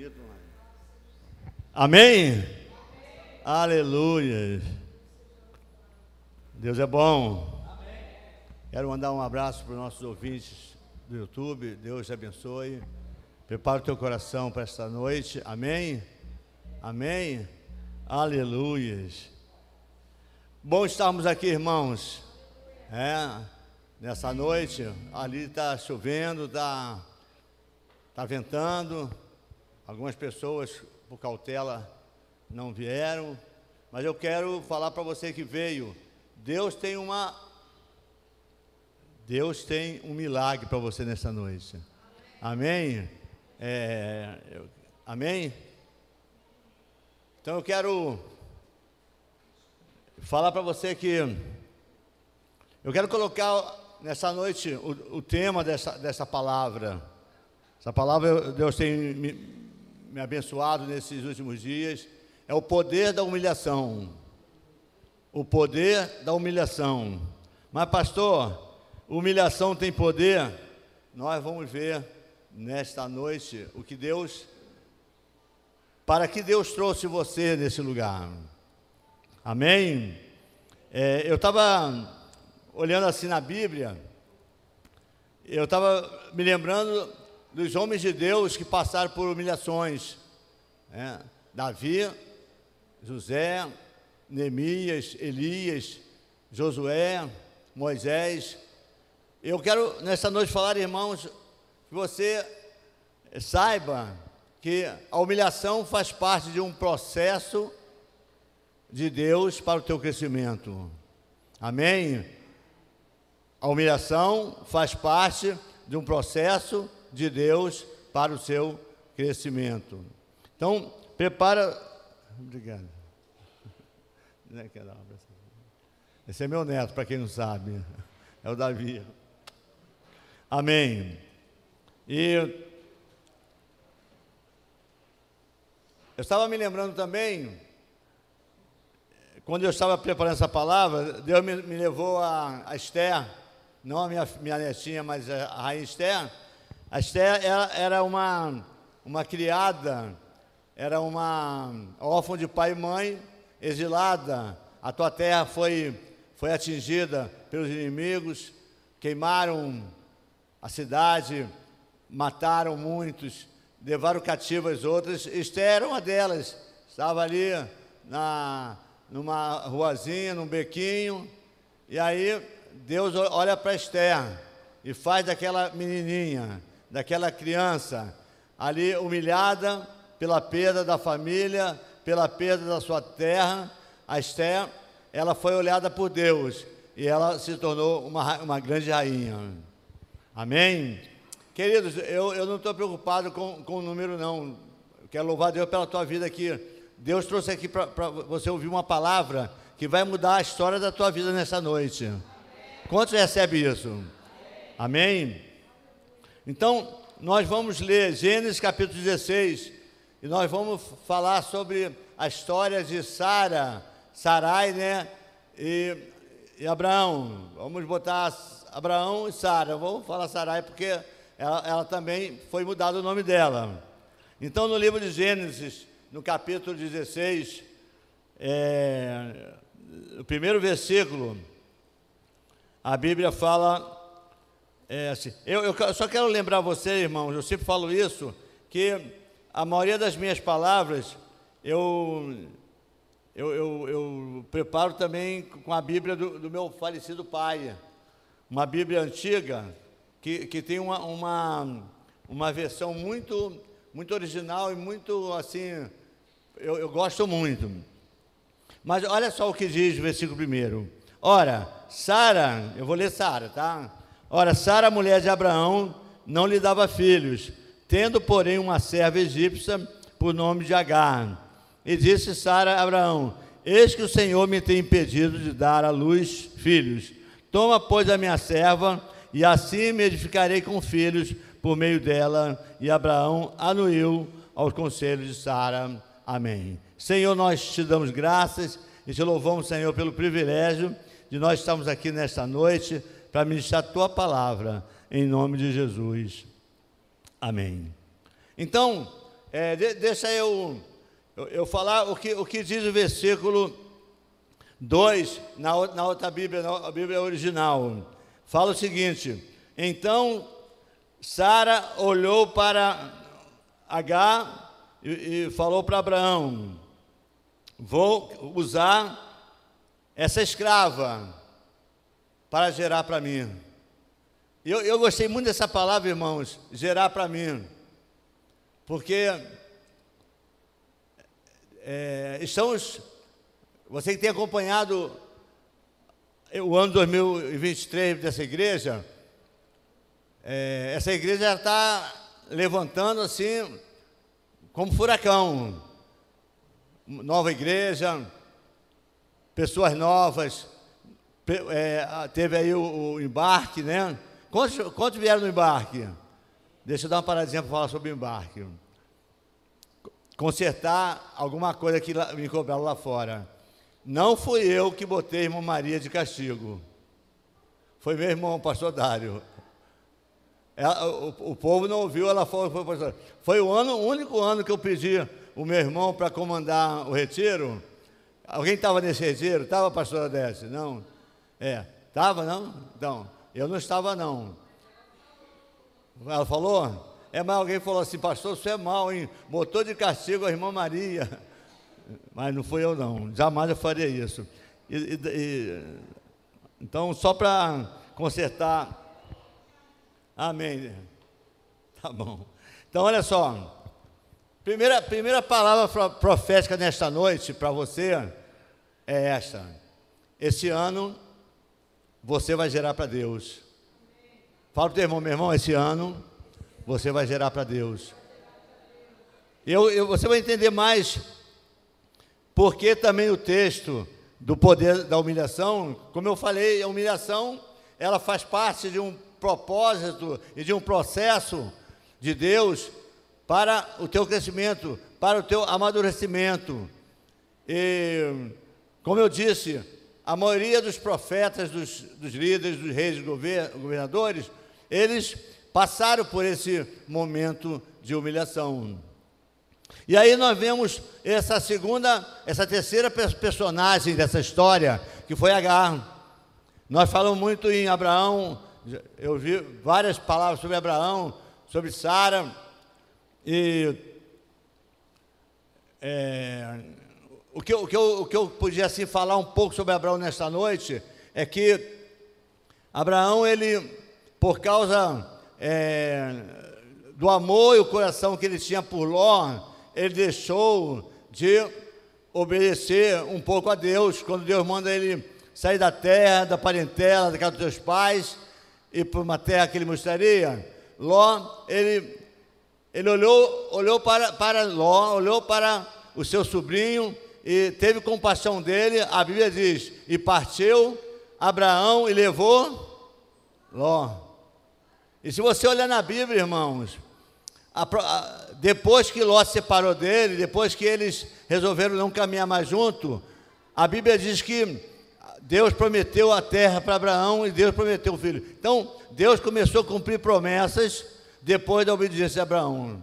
bonito, mano. Amém? Aleluia. Deus é bom. Quero mandar um abraço para os nossos ouvintes do YouTube. Deus te abençoe. Prepara o teu coração para esta noite. Amém? Amém? Aleluias. Bom estarmos aqui, irmãos. É, nessa noite, ali está chovendo, está tá ventando. Algumas pessoas, por cautela, não vieram. Mas eu quero falar para você que veio. Deus tem uma. Deus tem um milagre para você nessa noite. Amém? É, eu, amém? Então eu quero falar para você que eu quero colocar nessa noite o, o, tema dessa, dessa palavra. Essa palavra Deus tem me abençoado nesses últimos dias. É o poder da humilhação. O poder da humilhação. Mas, pastor, humilhação tem poder? Nós vamos ver nesta noite o que Deus, para que Deus trouxe você nesse lugar. Amém? É, eu estava olhando assim na Bíblia, eu estava me lembrando dos homens de Deus que passaram por humilhações. Né? Davi, José, Neemias, Elias, Josué, Moisés. Eu quero nessa noite falar, irmãos, que você saiba que a humilhação faz parte de um processo de Deus para o teu crescimento. Amém? A humilhação faz parte de um processo de Deus para o seu crescimento. Então, prepara. Obrigado. Esse é meu neto, para quem não sabe. É o Davi. Amém. E eu estava me lembrando também, quando eu estava preparando essa palavra, Deus me, me levou a, a Esther, não a minha, minha netinha, mas a rainha Esther. Esther era, era uma, uma criada, era uma órfã de pai e mãe, exilada. A tua terra foi, foi atingida pelos inimigos, queimaram a cidade, mataram muitos, levaram cativas outras. Esther era uma delas, estava ali na, numa ruazinha, num bequinho, e aí Deus olha para Esther e faz daquela menininha, daquela criança, ali humilhada pela perda da família, pela perda da sua terra, a Esther, ela foi olhada por Deus e ela se tornou uma, uma grande rainha. Amém? Queridos, eu, eu não estou preocupado com, com o número, não. Quero louvar Deus pela tua vida aqui. Deus trouxe aqui para você ouvir uma palavra que vai mudar a história da tua vida nessa noite. Amém. Quantos recebem isso? Amém? Amém? Então, nós vamos ler Gênesis capítulo 16 e nós vamos falar sobre a história de Sara, Sarai, né? E, e Abraão. Vamos botar Abraão e Sara. Vamos falar Sarai porque ela, ela também foi mudado o nome dela. Então, no livro de Gênesis, no capítulo 16, é, o primeiro versículo, a Bíblia fala é, assim. Eu, eu só quero lembrar você, irmãos, eu sempre falo isso, que a maioria das minhas palavras eu, eu, eu, eu preparo também com a Bíblia do, do meu falecido pai, uma Bíblia antiga que, que tem uma, uma, uma versão muito, muito original e muito assim, eu, eu gosto muito. Mas olha só o que diz o versículo primeiro. Ora, Sara, eu vou ler Sara, tá? Ora, Sara, mulher de Abraão, não lhe dava filhos, tendo, porém, uma serva egípcia por nome de Agar. E disse Sara a Abraão: Eis que o Senhor me tem impedido de dar à luz filhos. Toma, pois, a minha serva e assim me edificarei com filhos por meio dela. E Abraão anuiu aos conselhos de Sara. Amém. Senhor, nós te damos graças e te louvamos, Senhor, pelo privilégio de nós estarmos aqui nesta noite para ministrar a tua palavra, em nome de Jesus. Amém. Então, é, de, deixa eu, eu, eu, falar o que, o que diz o versículo 2 na, na outra Bíblia, na Bíblia original. Fala o seguinte: Então Sara olhou para H e, e falou para Abraão: Vou usar essa escrava para gerar para mim. Eu, eu gostei muito dessa palavra, irmãos, gerar para mim, porque é, estamos, você que tem acompanhado o ano 2023 dessa igreja, é, essa igreja está levantando assim, como furacão. Nova igreja, pessoas novas, é, teve aí o, o, embarque, né? Quantos, quantos vieram no embarque? Deixa eu dar uma paradinha para falar sobre o embarque. Consertar alguma coisa que me cobraram lá fora. Não fui eu que botei a irmã Maria de castigo. Foi meu irmão, pastor Dário. Ela, o, o, povo não ouviu, ela falou, foi, pastor. Foi o, ano, o único ano que eu pedi o meu irmão para comandar o retiro. Alguém estava nesse retiro? Estava, pastor Adécio? Não. É. Estava, não? Então, eu não estava, não. Ela falou? É, mas alguém falou assim, pastor, você é mal, hein? Botou de castigo a irmã Maria. Mas não fui eu, não. Jamais eu faria isso. E, e, e, então, só para consertar. Amém. Tá bom. Então, olha só. Primeira, primeira palavra profética nesta noite para você é esta. Esse ano você vai gerar para Deus. Fala para o teu irmão, meu irmão, esse ano você vai gerar para Deus. Eu, eu, você vai entender mais porque também o texto do poder da humilhação, como eu falei, a humilhação ela faz parte de um propósito e de um processo de Deus para o teu crescimento, para o teu amadurecimento. E, como eu disse, a maioria dos profetas, dos, dos líderes, dos reis, dos governadores, eles passaram por esse momento de humilhação. E aí nós vemos essa segunda, essa terceira personagem dessa história, que foi Agar. Nós falamos muito em Abraão, eu vi várias palavras sobre Abraão, sobre Sara, e é, o, que, o, que eu, o que eu podia assim falar um pouco sobre Abraão nesta noite é que Abraão, ele, por causa é, do amor e o coração que ele tinha por Ló, ele deixou de obedecer um pouco a Deus, quando Deus manda ele sair da terra, da parentela, da casa dos seus pais, e para uma terra que ele mostraria. Ló, ele, ele olhou, olhou para, para Ló, olhou para o seu sobrinho e teve compaixão dele. A Bíblia diz: e partiu Abraão e levou Ló. E se você olhar na Bíblia, irmãos, a, a, depois que Ló se separou dele, depois que eles resolveram não caminhar mais junto, a Bíblia diz que Deus prometeu a terra para Abraão e Deus prometeu o filho. Então, Deus começou a cumprir promessas depois da obediência de Abraão.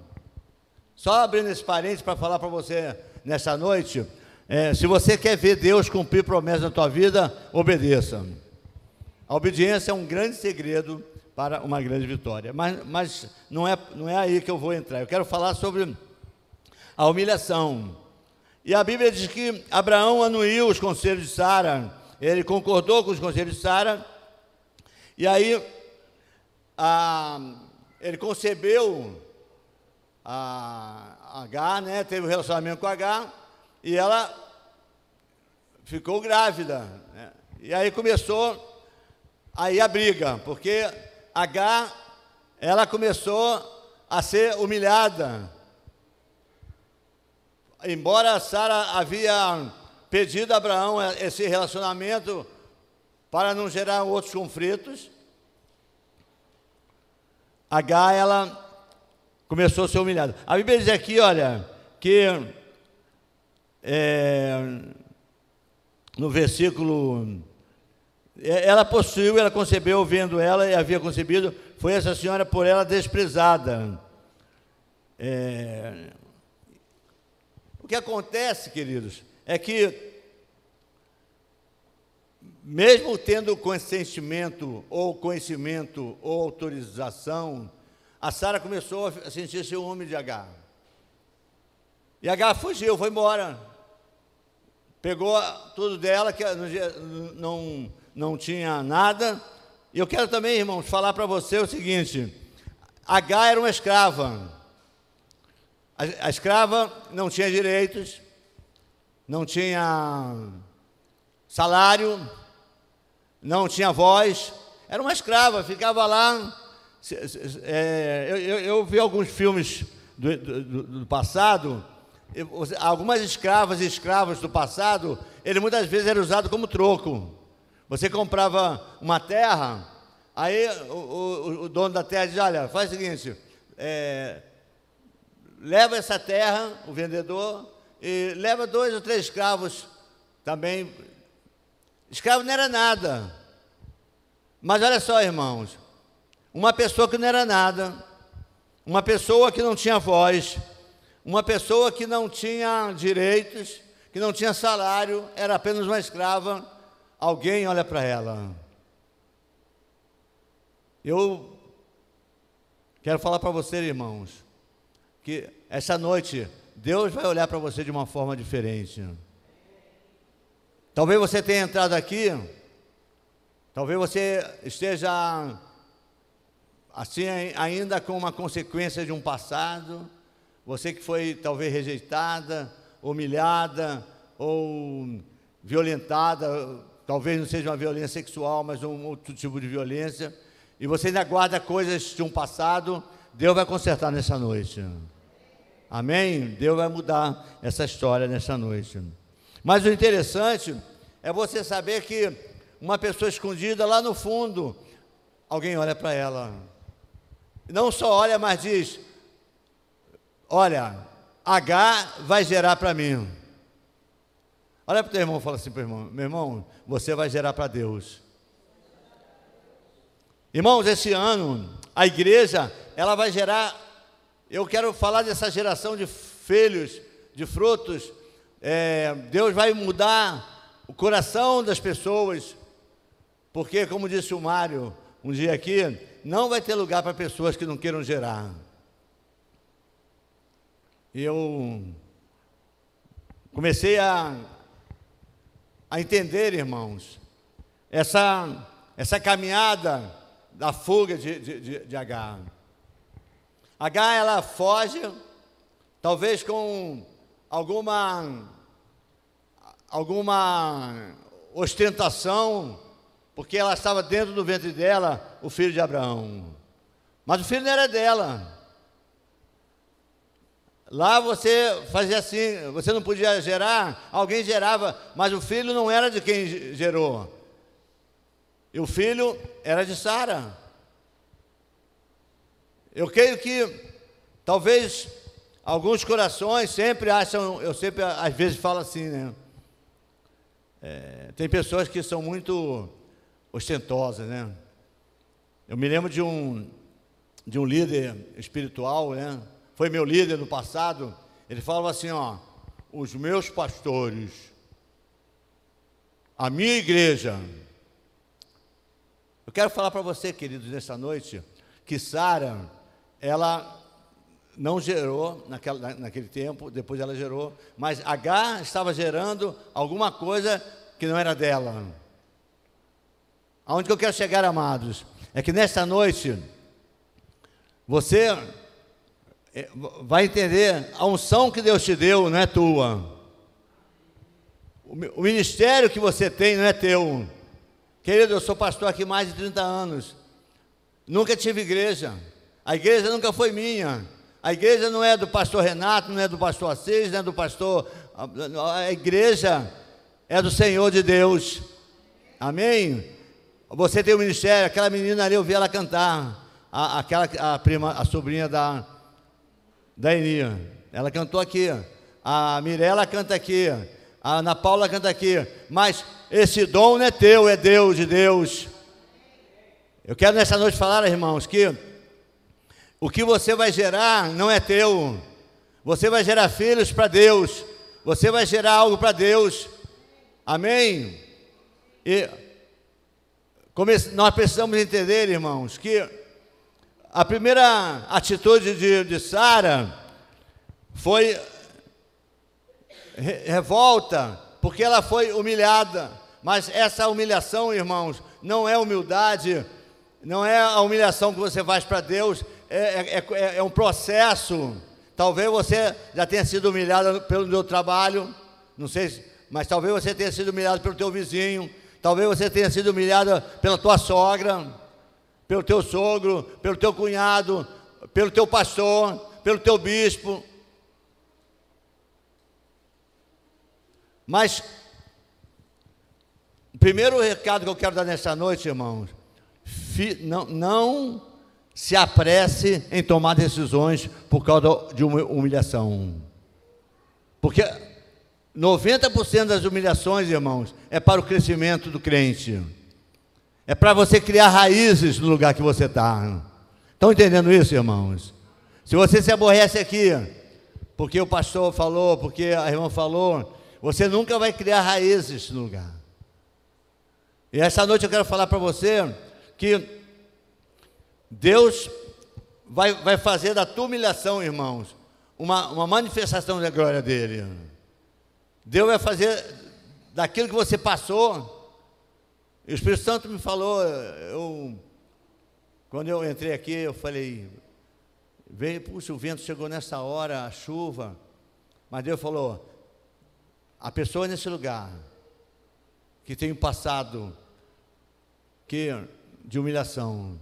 Só abrindo esse parênteses para falar para você nessa noite, é, se você quer ver Deus cumprir promessas na tua vida, obedeça. A obediência é um grande segredo para uma grande vitória. Mas, mas não, é, não é aí que eu vou entrar. Eu quero falar sobre a humilhação. E a Bíblia diz que Abraão anuiu os conselhos de Sara, ele concordou com os conselhos de Sara, e aí a, ele concebeu a H, né, teve um relacionamento com H, e ela ficou grávida. Né? E aí começou aí a briga, porque H, ela começou a ser humilhada. Embora Sara havia pedido a Abraão esse relacionamento para não gerar outros conflitos, H, ela começou a ser humilhada. A Bíblia diz aqui, olha, que é, no versículo é, ela possuiu, ela concebeu, vendo ela e havia concebido, foi essa senhora por ela desprezada. É, O que acontece, queridos, é que, mesmo tendo consentimento, ou conhecimento, ou autorização, a Sara começou a sentir ciúme de H. E H fugiu, foi embora. Pegou tudo dela, que não, não tinha nada. E eu quero também, irmãos, falar para você o seguinte: H era uma escrava. A, a escrava não tinha direitos, não tinha salário, não tinha voz, era uma escrava, ficava lá. É, eu, eu, vi alguns filmes do, do, do passado, algumas escravas e escravos do passado, ele muitas vezes era usado como troco. Você comprava uma terra, aí o, o, o dono da terra diz: Olha, faz o seguinte, é, leva essa terra, o vendedor, e leva dois ou três escravos também. Escravo não era nada. Mas olha só, irmãos, uma pessoa que não era nada, uma pessoa que não tinha voz, uma pessoa que não tinha direitos, que não tinha salário, era apenas uma escrava, alguém olha para ela. Eu quero falar para você, irmãos, que essa noite Deus vai olhar para você de uma forma diferente. Talvez você tenha entrado aqui, talvez você esteja assim ainda com uma consequência de um passado, você que foi talvez rejeitada, humilhada ou violentada, talvez não seja uma violência sexual, mas um outro tipo de violência, e você ainda guarda coisas de um passado, Deus vai consertar nessa noite. Amém? Deus vai mudar essa história nessa noite. Mas o interessante é você saber que uma pessoa escondida lá no fundo, alguém olha para ela. Não só olha, mas diz: Olha, H vai gerar para mim. Olha para o teu irmão e fala assim para o irmão: Meu irmão, você vai gerar para Deus. Irmãos, esse ano a igreja ela vai gerar eu quero falar dessa geração de filhos, de frutos. É, Deus vai mudar o coração das pessoas, porque, como disse o Mário um dia aqui, não vai ter lugar para pessoas que não queiram gerar. Eu comecei a, a entender, irmãos, essa, essa caminhada da fuga de, de, de, Agar. H ela foge, talvez com alguma alguma ostentação, porque ela estava dentro do ventre dela, o filho de Abraão. Mas o filho não era dela. Lá você fazia assim, você não podia gerar, alguém gerava, mas o filho não era de quem gerou. E o filho era de Sara. Eu creio que talvez alguns corações sempre acham, eu sempre às vezes falo assim, né? É, tem pessoas que são muito ostentosas, né? Eu me lembro de um de um líder espiritual, né? Foi meu líder no passado. Ele falava assim, ó, os meus pastores, a minha igreja. Eu quero falar para você, queridos, nessa noite, que Sara ela não gerou naquela, naquele tempo, depois ela gerou, mas H estava gerando alguma coisa que não era dela. Aonde que eu quero chegar, amados? É que nesta noite, você vai entender, a unção que Deus te deu não é tua. O ministério que você tem não é teu. Querido, eu sou pastor aqui mais de 30 anos. Nunca tive igreja. A igreja nunca foi minha. A igreja não é do pastor Renato, não é do pastor Assis, não é do pastor. A igreja é do Senhor de Deus. Amém? Você tem o um ministério, aquela menina ali, eu vi ela cantar. A, aquela, a prima, a sobrinha da, da Enia. Ela cantou aqui. A Mirella canta aqui. A Ana Paula canta aqui. Mas esse dom não é teu, é Deus de Deus. Eu quero nessa noite falar, irmãos, que o que você vai gerar não é teu. Você vai gerar filhos para Deus. você vai gerar algo para Deus. Amém? E nós precisamos entender, irmãos, que a primeira atitude de, de Sara foi revolta, porque ela foi humilhada. Mas essa humilhação, irmãos, não é humildade, não é a humilhação que você faz para Deus, é, é, é, é, um processo. Talvez você já tenha sido humilhado pelo seu trabalho, não sei, mas talvez você tenha sido humilhado pelo teu vizinho, talvez você tenha sido humilhado pela tua sogra, pelo teu sogro, pelo teu cunhado, pelo teu pastor, pelo teu bispo. Mas o primeiro recado que eu quero dar nessa noite, irmãos, não, não se apresse em tomar decisões por causa de uma humilhação. Porque 90% das humilhações, irmãos, é para o crescimento do crente. É para você criar raízes no lugar que você está. Estão entendendo isso, irmãos? Se você se aborrece aqui, porque o pastor falou, porque a irmã falou, você nunca vai criar raízes no lugar. E essa noite eu quero falar para você que Deus vai, vai fazer da tua humilhação, irmãos, uma, uma manifestação da glória dele. Deus vai fazer daquilo que você passou. O Espírito Santo me falou, eu, quando eu entrei aqui, eu falei, veio, puxa, o vento chegou nessa hora, a chuva, mas Deus falou, a pessoa nesse lugar que tem um passado que de humilhação,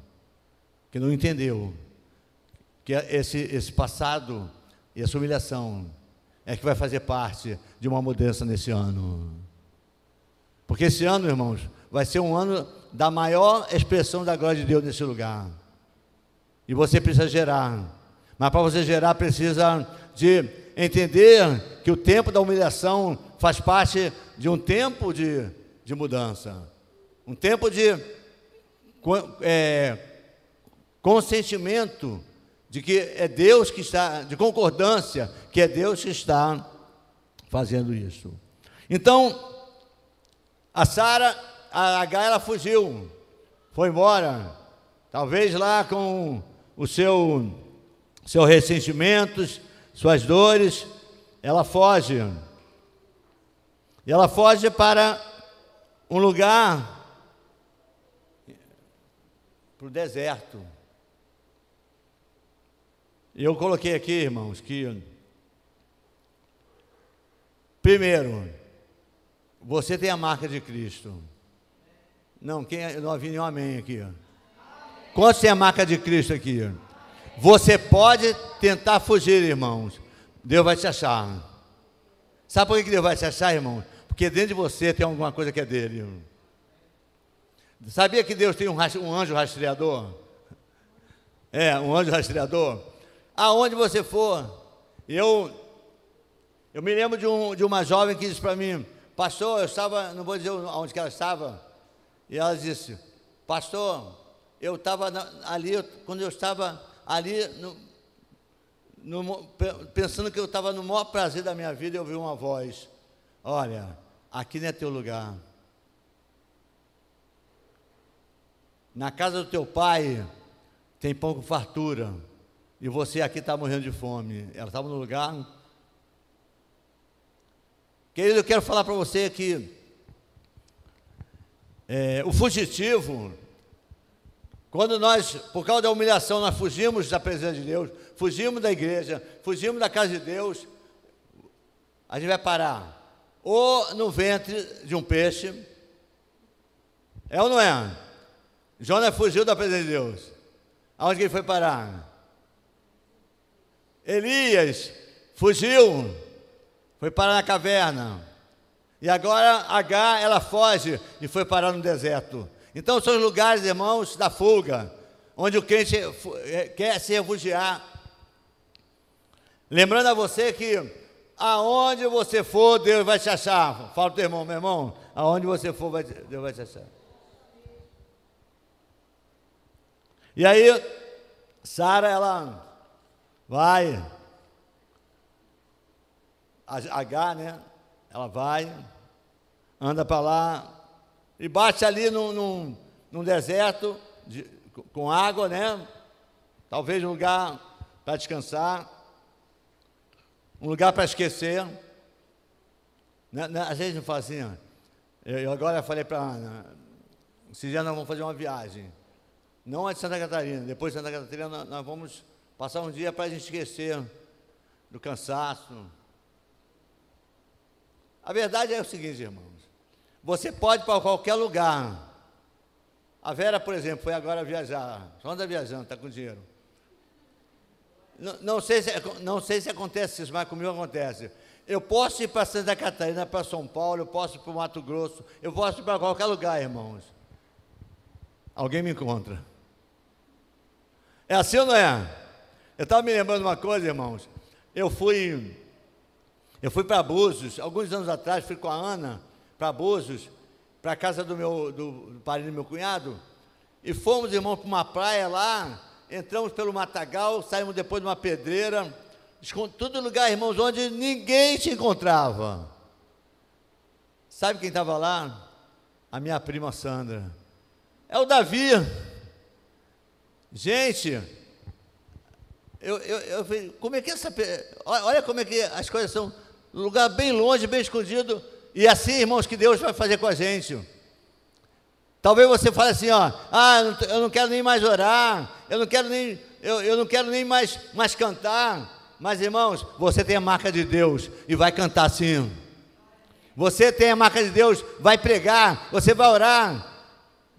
que não entendeu que esse, esse passado e essa humilhação é que vai fazer parte de uma mudança nesse ano. Porque esse ano, irmãos, vai ser um ano da maior expressão da glória de Deus nesse lugar. E você precisa gerar. Mas para você gerar, precisa de entender que o tempo da humilhação faz parte de um tempo de, de mudança. Um tempo de é, consentimento de que é Deus que está, de concordância, que é Deus que está fazendo isso. Então, a Sara, a H, ela fugiu, foi embora, talvez lá com o seu, seus ressentimentos, suas dores, ela foge. E ela foge para um lugar, para o deserto. Eu coloquei aqui, irmãos, que primeiro, você tem a marca de Cristo. Não, quem é, não havia nenhum amém aqui. Quantos tem a marca de Cristo aqui? Você pode tentar fugir, irmãos. Deus vai te achar. Sabe por que Deus vai te achar, irmão? Porque dentro de você tem alguma coisa que é dele. Sabia que Deus tem um, um anjo rastreador? É, um anjo rastreador aonde você for. Eu, eu me lembro de, um, de uma jovem que disse para mim, pastor, eu estava, não vou dizer onde que ela estava, e ela disse, pastor, eu estava ali, quando eu estava ali, no, no, pensando que eu estava no maior prazer da minha vida, eu ouvi uma voz, olha, aqui não é teu lugar. Na casa do teu pai tem pão com fartura e você aqui está morrendo de fome. Ela estava no lugar. Querido, eu quero falar para você que é, o fugitivo, quando nós, por causa da humilhação, nós fugimos da presença de Deus, fugimos da igreja, fugimos da casa de Deus, a gente vai parar ou no ventre de um peixe, é ou não é? Jonas fugiu da presença de Deus. Aonde ele foi parar? Elias fugiu, foi parar na caverna. E agora H, ela foge e foi parar no deserto. Então são os lugares, irmãos, da fuga, onde o crente é, quer se refugiar. Lembrando a você que aonde você for, Deus vai te achar. Fala teu irmão, meu irmão, aonde você for, Deus vai te achar. E aí, Sara, ela Vai. H, né? Ela vai, anda para lá e bate ali num, num, num deserto de, com água, né? Talvez um lugar para descansar, um lugar para esquecer. Né, né, vezes não fala assim, eu, eu agora falei para Ana, esses dias nós vamos fazer uma viagem, não é de Santa Catarina, depois de Santa Catarina nós, nós vamos passar um dia para a gente esquecer do cansaço. A verdade é o seguinte, irmãos, você pode ir para qualquer lugar. A Vera, por exemplo, foi agora viajar, só anda viajando, está com dinheiro. Não, não, sei se, não sei se acontece isso, mas comigo acontece. Eu posso ir para Santa Catarina, para São Paulo, eu posso ir para o Mato Grosso, eu posso ir para qualquer lugar, irmãos. Alguém me encontra. É assim ou não é? Eu estava me lembrando uma coisa, irmãos. Eu fui, eu fui para Búzios, alguns anos atrás, fui com a Ana para Búzios, para a casa do meu do, do do meu cunhado, e fomos, irmãos, para uma praia lá, entramos pelo matagal, saímos depois de uma pedreira, tudo lugar, irmãos, onde ninguém se encontrava. Sabe quem estava lá? A minha prima Sandra. É o Davi. Gente, eu, eu, eu como é que essa. Olha como é que as coisas são. Lugar bem longe, bem escondido. E assim, irmãos, que Deus vai fazer com a gente. Talvez você fale assim, ó, ah, eu não quero nem mais orar, eu não quero nem, eu, eu não quero nem mais, mais cantar. Mas, irmãos, você tem a marca de Deus e vai cantar assim. Você tem a marca de Deus, vai pregar, você vai orar.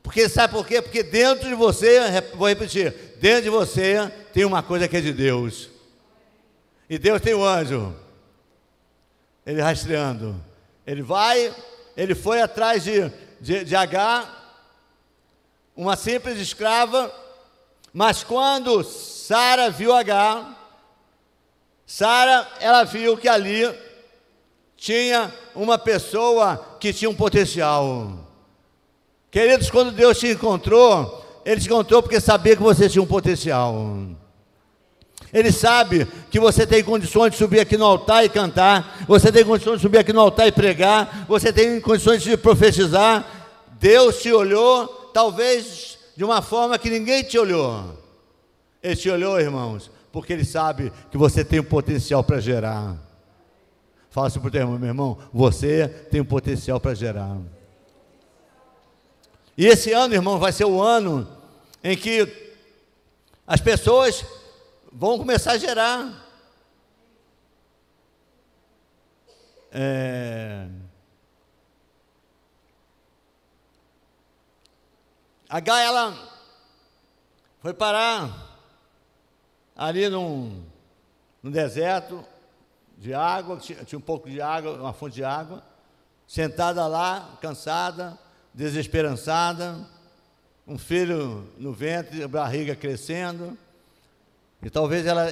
Porque sabe por quê? Porque dentro de você, vou repetir, dentro de você tem uma coisa que é de Deus. E Deus tem um anjo. Ele rastreando. Ele vai, ele foi atrás de, de, de H, uma simples escrava, mas quando Sara viu H, Sara, ela viu que ali tinha uma pessoa que tinha um potencial. Queridos, quando Deus te encontrou, Ele te encontrou porque sabia que você tinha um potencial. Ele sabe que você tem condições de subir aqui no altar e cantar, você tem condições de subir aqui no altar e pregar, você tem condições de profetizar. Deus te olhou, talvez de uma forma que ninguém te olhou. Ele te olhou, irmãos, porque Ele sabe que você tem um potencial para gerar. Fala assim para o teu irmão, meu irmão, você tem um potencial para gerar. E esse ano, irmão, vai ser o ano em que as pessoas vão começar a gerar. É... A Gaia, ela foi parar ali num, num deserto de água, tinha, tinha um pouco de água, uma fonte de água, sentada lá, cansada, desesperançada, um filho no ventre, a barriga crescendo, e talvez ela,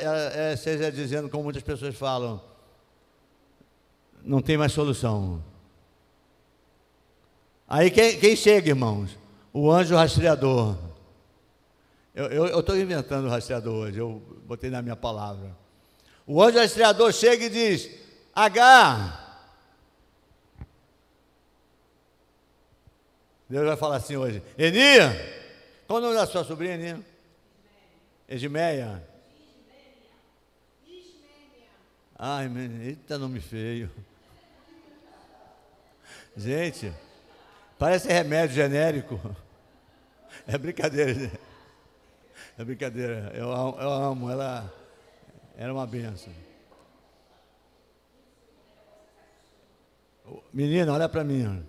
esteja dizendo, como muitas pessoas falam, não tem mais solução. Aí quem, quem chega, irmãos? O anjo rastreador. Eu estou inventando o rastreador hoje, eu botei na minha palavra. O anjo rastreador chega e diz: H. Deus vai falar assim hoje: Eni, qual o nome da sua sobrinha, Eni? Edmeia. Ai, eita nome feio. Gente, parece remédio genérico. É brincadeira, gente. É brincadeira. Eu, eu amo, ela era uma benção. Menina, olha para mim.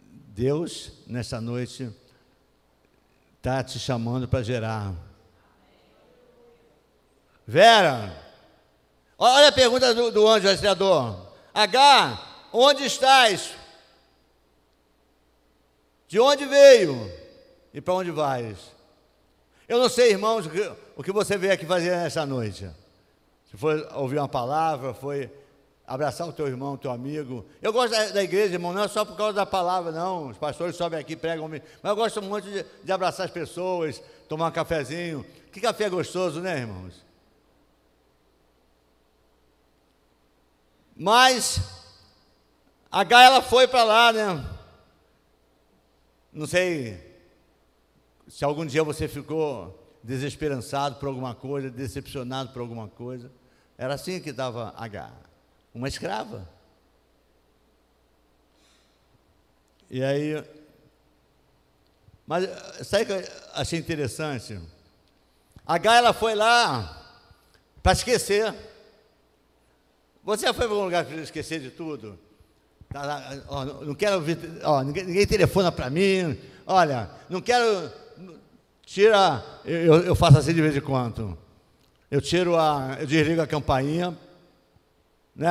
Deus, nessa noite, está te chamando para gerar. Vera, olha a pergunta do, do anjo rastreador. H, onde estás? De onde veio? E para onde vais? Eu não sei, irmãos, o que você veio aqui fazer nessa noite. Se foi ouvir uma palavra, foi abraçar o teu irmão, o teu amigo. Eu gosto da, da, igreja, irmão, não é só por causa da palavra, não. Os pastores sobem aqui, pregam, mas eu gosto muito de, de abraçar as pessoas, tomar um cafezinho. Que café gostoso, né, irmãos? Mas a H ela foi para lá, né? Não sei se algum dia você ficou desesperançado por alguma coisa, decepcionado por alguma coisa. Era assim que dava H, uma escrava. E aí, mas sabe o que eu achei interessante? A H ela foi lá para esquecer. Você já foi para algum lugar para esquecer de tudo? Tá ó, não quero ouvir, ó, ninguém, ninguém telefona para mim. Olha, não quero Tira, eu, eu faço assim de vez em quando. Eu tiro a, eu desligo a campainha, né?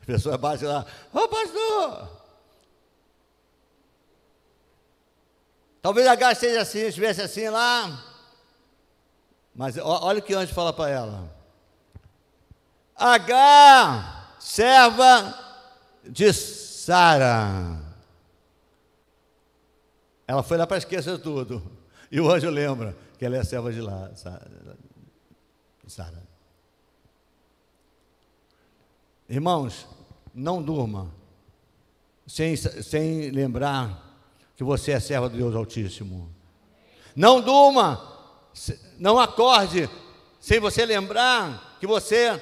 A pessoa bate lá, ô oh, pastor! Talvez a H esteja assim, estivesse assim lá. Mas olha o que o anjo fala para ela. H, serva de Sara. Ela foi lá para esquecer tudo. E o anjo lembra que ela é serva de lá, Sara. Irmãos, não durma sem, sem lembrar que você é serva do Deus Altíssimo. Não durma, não acorde sem você lembrar que você,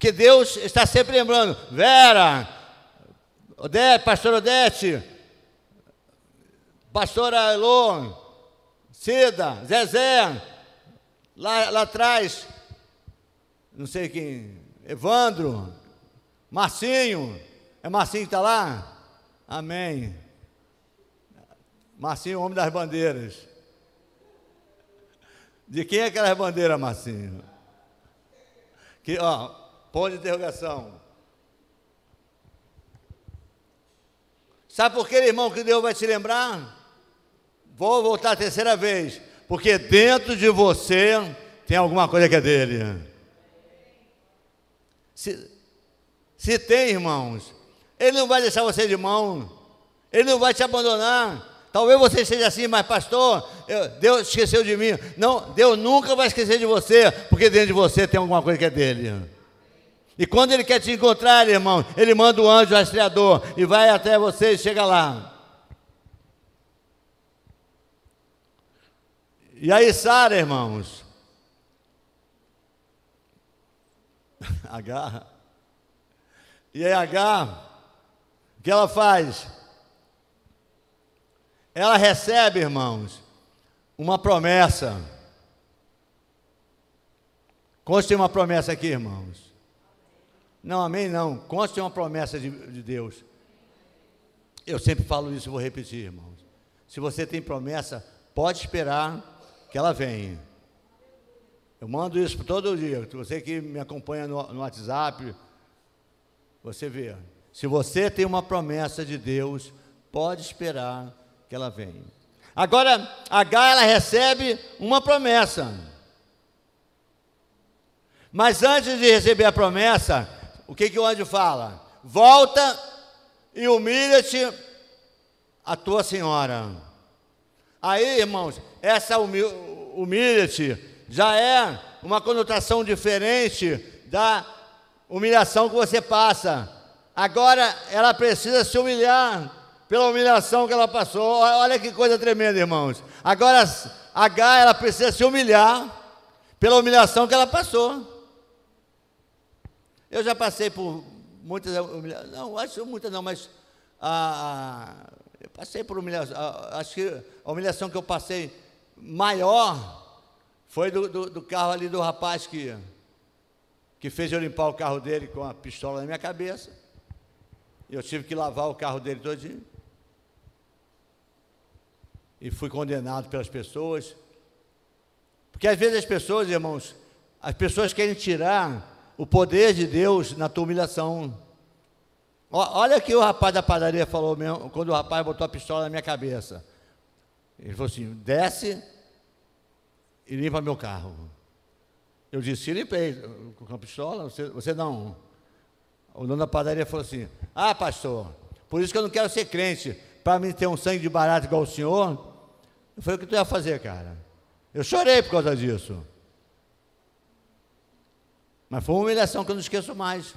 porque Deus está sempre lembrando, Vera, Odete, pastor Odete, Pastora Elon, Cida, Zezé, lá, lá atrás, não sei quem, Evandro, Marcinho, é Marcinho que está lá? Amém. Marcinho, homem das bandeiras. De quem é aquela bandeira, Marcinho? Que, ó, ponto de interrogação. Sabe por que, irmão, que Deus vai te lembrar? Vou voltar a terceira vez, porque dentro de você tem alguma coisa que é dele. Se, se tem, irmãos, ele não vai deixar você de mão, ele não vai te abandonar. Talvez você seja assim, mas pastor, eu, Deus esqueceu de mim. Não, Deus nunca vai esquecer de você, porque dentro de você tem alguma coisa que é dele. E quando ele quer te encontrar, irmão, ele manda o anjo rastreador e vai até você e chega lá. E aí, Sara, irmãos? H. E aí, H, o que ela faz? Ela recebe, irmãos, uma promessa. Conste uma promessa aqui, irmãos. Não, amém, não. Conste uma promessa de, de Deus. Eu sempre falo isso e vou repetir, irmãos. Se você tem promessa, pode esperar que ela venha. Eu mando isso todo dia. Você que me acompanha no, no WhatsApp, você vê. Se você tem uma promessa de Deus, pode esperar que ela venha. Agora, H ela recebe uma promessa. Mas antes de receber a promessa, o que, que o anjo fala? Volta e humilha-te a tua senhora. Aí, irmãos, essa humilha-te já é uma conotação diferente da humilhação que você passa. Agora ela precisa se humilhar pela humilhação que ela passou. Olha que coisa tremenda, irmãos. Agora H ela precisa se humilhar pela humilhação que ela passou. Eu já passei por muitas humilhações, não, acho muitas não, mas a, eu passei por humilhação. Acho que a humilhação que eu passei maior foi do, do, do, carro ali do rapaz que, que fez eu limpar o carro dele com a pistola na minha cabeça. Eu tive que lavar o carro dele todinho. E fui condenado pelas pessoas. Porque às vezes as pessoas, irmãos, as pessoas querem tirar o poder de Deus na tua humilhação. Olha o que o rapaz da padaria falou mesmo, quando o rapaz botou a pistola na minha cabeça. Ele falou assim: desce e limpa meu carro. Eu disse: limpei com a pistola, você, você não. O dono da padaria falou assim: Ah, pastor, por isso que eu não quero ser crente, para me ter um sangue de barato igual o senhor. Eu falei: O que tu ia fazer, cara? Eu chorei por causa disso. Mas foi uma humilhação que eu não esqueço mais.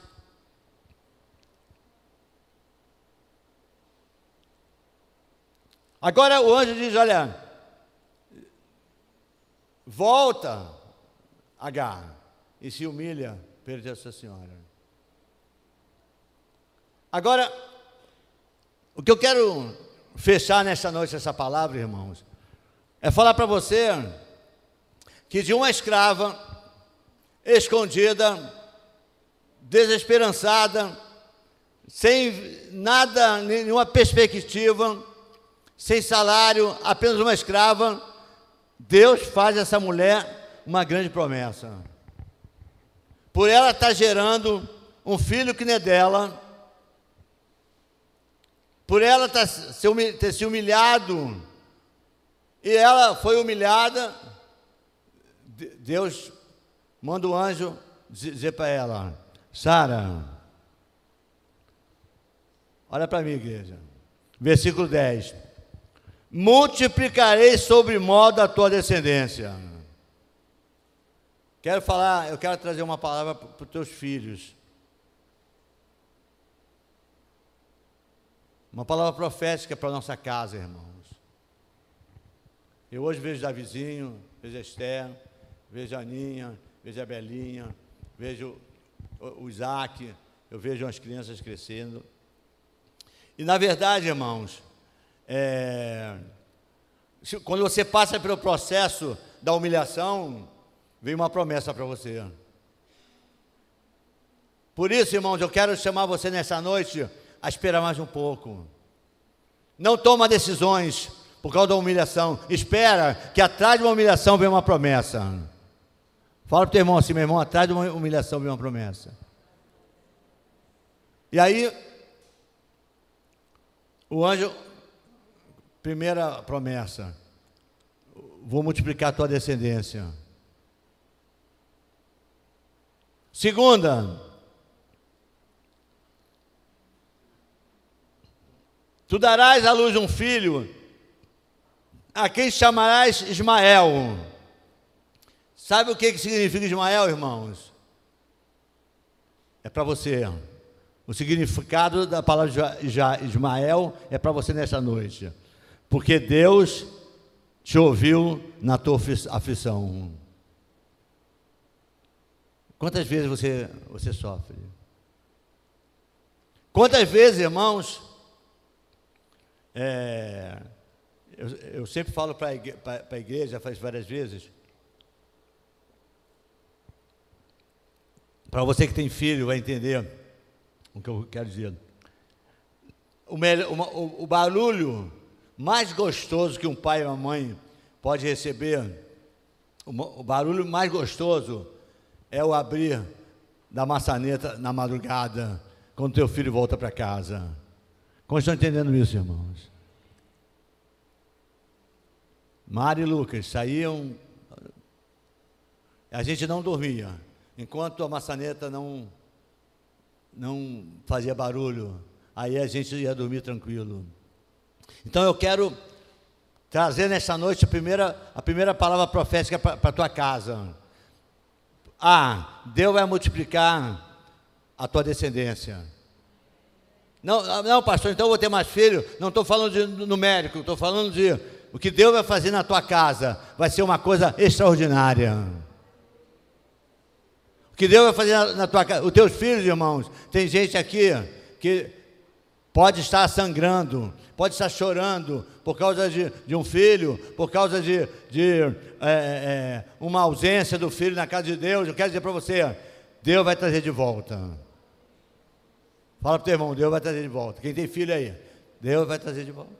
Agora o anjo diz: Olha, volta, Agar, e se humilha perante essa senhora. Agora, o que eu quero fechar nesta noite, essa palavra, irmãos, é falar para você que de uma escrava escondida, desesperançada, sem nada, nenhuma perspectiva, sem salário, apenas uma escrava, Deus faz essa mulher uma grande promessa. Por ela estar tá gerando um filho que não é dela, por ela tá ter se humilhado, e ela foi humilhada, Deus manda o anjo dizer para ela: Sara, olha para mim, igreja, versículo 10: Multiplicarei sobre modo a tua descendência. Quero falar, eu quero trazer uma palavra para os teus filhos. Uma palavra profética para a nossa casa, irmãos. Eu hoje vejo Davizinho, vejo Esther, vejo Aninha, vejo a Belinha, vejo o Isaac, eu vejo as crianças crescendo. E na verdade, irmãos, é, quando você passa pelo processo da humilhação, vem uma promessa para você. Por isso, irmãos, eu quero chamar você nessa noite a esperar mais um pouco. Não toma decisões por causa da humilhação. Espera que atrás de uma humilhação vem uma promessa. Fala para o teu irmão assim, meu irmão, atrás de uma humilhação vem uma promessa. E aí, o anjo, primeira promessa, vou multiplicar a tua descendência. Segunda, Tu darás à luz um filho, a quem chamarás Ismael. Sabe o que significa Ismael, irmãos? É para você. O significado da palavra Ismael é para você nesta noite. Porque Deus te ouviu na tua aflição. Quantas vezes você, você sofre? Quantas vezes, irmãos, é, eu, eu, sempre falo para a igreja, faz várias vezes, para você que tem filho, vai entender o que eu quero dizer. O, melhor, o, o barulho mais gostoso que um pai e uma mãe pode receber, o, o barulho mais gostoso é o abrir da maçaneta na madrugada, quando teu filho volta para casa. Como estão entendendo isso, irmãos? Mari e Lucas saíam. A gente não dormia. Enquanto a maçaneta não, não fazia barulho, aí a gente ia dormir tranquilo. Então eu quero trazer nessa noite a primeira, a primeira palavra profética para a tua casa. Ah, Deus vai multiplicar a tua descendência. Não, não, pastor, então eu vou ter mais filho. Não estou falando de numérico, estou falando de o que Deus vai fazer na tua casa vai ser uma coisa extraordinária. Que Deus vai fazer na, na tua casa, os teus filhos, irmãos, tem gente aqui que pode estar sangrando, pode estar chorando por causa de, de um filho, por causa de, de é, é, uma ausência do filho na casa de Deus. Eu quero dizer para você, Deus vai trazer de volta. Fala para o teu irmão, Deus vai trazer de volta. Quem tem filho aí, Deus vai trazer de volta.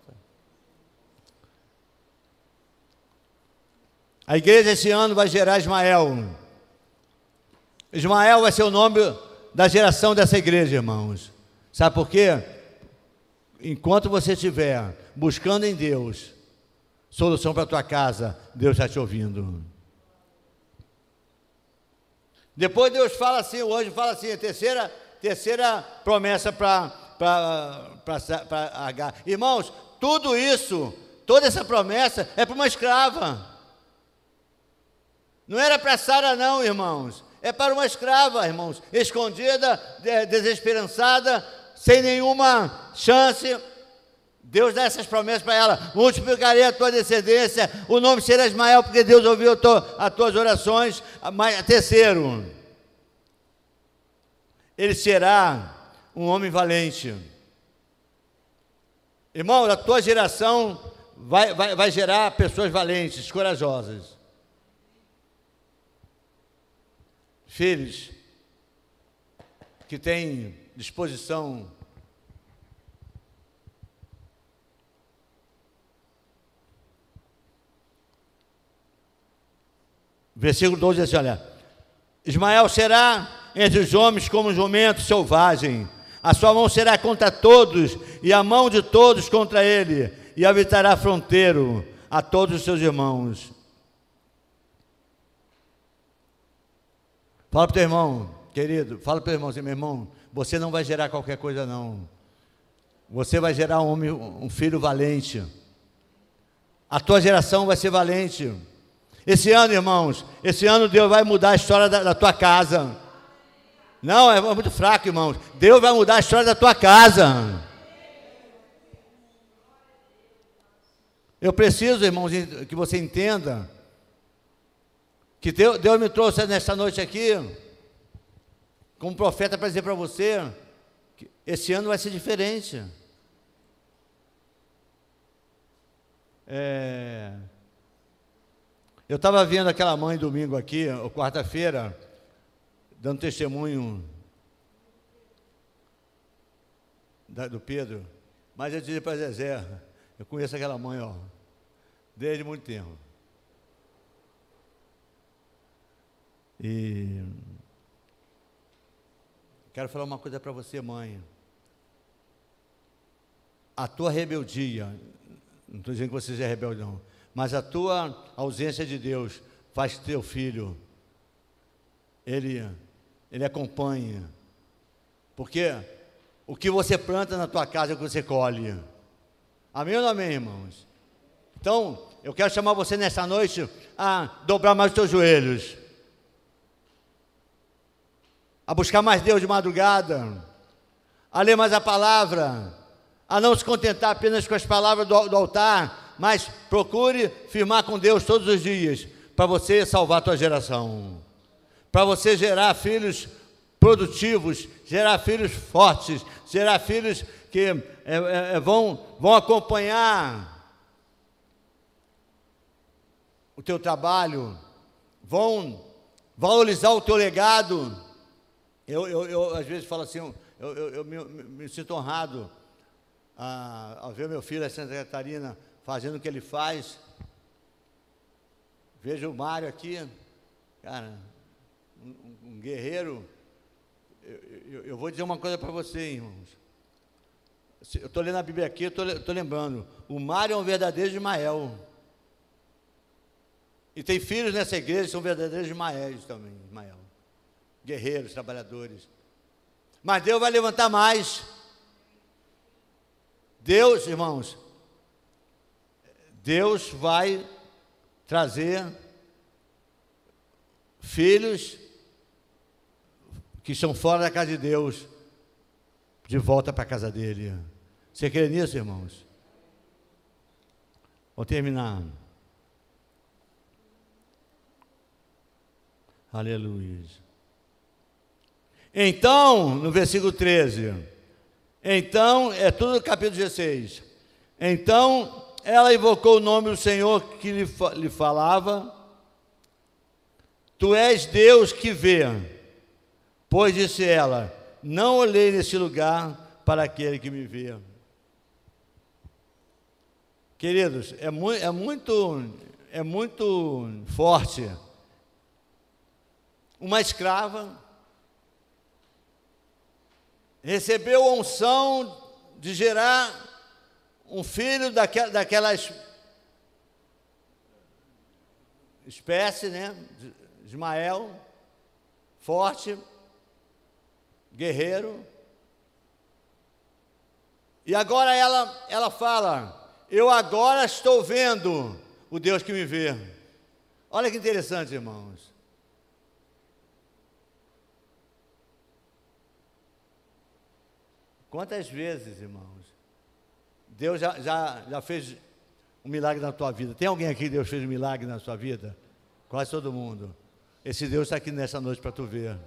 A igreja esse ano vai gerar Ismael. Ismael vai ser o nome da geração dessa igreja, irmãos. Sabe por quê? Enquanto você estiver buscando em Deus solução para a tua casa, Deus está te ouvindo. Depois Deus fala assim, o anjo fala assim, a terceira Terceira promessa para H. Irmãos, tudo isso, toda essa promessa é para uma escrava. Não era para Sara, não, irmãos. É para uma escrava, irmãos, escondida, desesperançada, sem nenhuma chance. Deus dá essas promessas para ela: multiplicarei a tua descendência, o nome será Ismael, porque Deus ouviu as tuas orações. Terceiro, ele será um homem valente. Irmão, a tua geração vai, vai, vai gerar pessoas valentes, corajosas. Filhos que têm disposição Versículo 12 diz assim: olha, Ismael será entre os homens como um jumento selvagem, a sua mão será contra todos, e a mão de todos contra ele, e habitará fronteiro a todos os seus irmãos. Fala para o teu irmão, querido, fala para o teu irmão assim, meu irmão, você não vai gerar qualquer coisa, não. Você vai gerar um, homem, um filho valente. A tua geração vai ser valente. Esse ano, irmãos, esse ano Deus vai mudar a história da, da tua casa. Não, é muito fraco, irmãos. Deus vai mudar a história da tua casa. Eu preciso, irmãos, que você entenda que Deus, Deus me trouxe nesta noite aqui, como profeta, para dizer para você que esse ano vai ser diferente. É, eu estava vendo aquela mãe domingo aqui, ou quarta-feira, dando testemunho da, do Pedro, mas eu disse para Zezé, eu conheço aquela mãe, ó, desde muito tempo. E quero falar uma coisa para você, mãe. A tua rebeldia, não estou dizendo que você seja rebelde, não, mas a tua ausência de Deus faz teu filho, ele, ele acompanha. Porque o que você planta na tua casa é o que você colhe. Amém ou não amém, irmãos? Então, eu quero chamar você nessa noite a dobrar mais os teus joelhos a buscar mais Deus de madrugada, a ler mais a palavra, a não se contentar apenas com as palavras do, do altar, mas procure firmar com Deus todos os dias, para você salvar a tua geração, para você gerar filhos produtivos, gerar filhos fortes, gerar filhos que é, é, é vão, vão acompanhar o teu trabalho, vão valorizar o teu legado, eu, eu, eu, às vezes falo assim, eu, eu, eu me, me, sinto honrado a, a, ver meu filho, a Santa Catarina, fazendo o que ele faz. Vejo o Mário aqui, cara, um, um guerreiro. Eu, eu, vou dizer uma coisa para você, irmãos. Eu estou lendo a Bíblia aqui, eu estou lembrando. O Mário é um verdadeiro Ismael. E tem filhos nessa igreja que são verdadeiros Ismaéis também, Ismael guerreiros, trabalhadores. Mas Deus vai levantar mais. Deus, irmãos, Deus vai trazer filhos que estão fora da casa de Deus de volta para a casa dele. Você crê nisso, irmãos? Vou terminar. Aleluia. Então, no versículo 13, então, é tudo capítulo 16. Então, ela invocou o nome do Senhor que lhe, lhe falava. Tu és Deus que vê. Pois disse ela: Não olhei nesse lugar para aquele que me vê. Queridos, é, mu é muito, é muito forte. Uma escrava recebeu a unção de gerar um filho daquela, daquelas espécie, né? Ismael, forte, guerreiro. E agora ela, ela fala: Eu agora estou vendo o Deus que me vê. Olha que interessante, irmãos. Quantas vezes, irmãos, Deus já, já, já fez um milagre na tua vida? Tem alguém aqui que Deus fez um milagre na sua vida? Quase todo mundo. Esse Deus está aqui nessa noite para tu ver.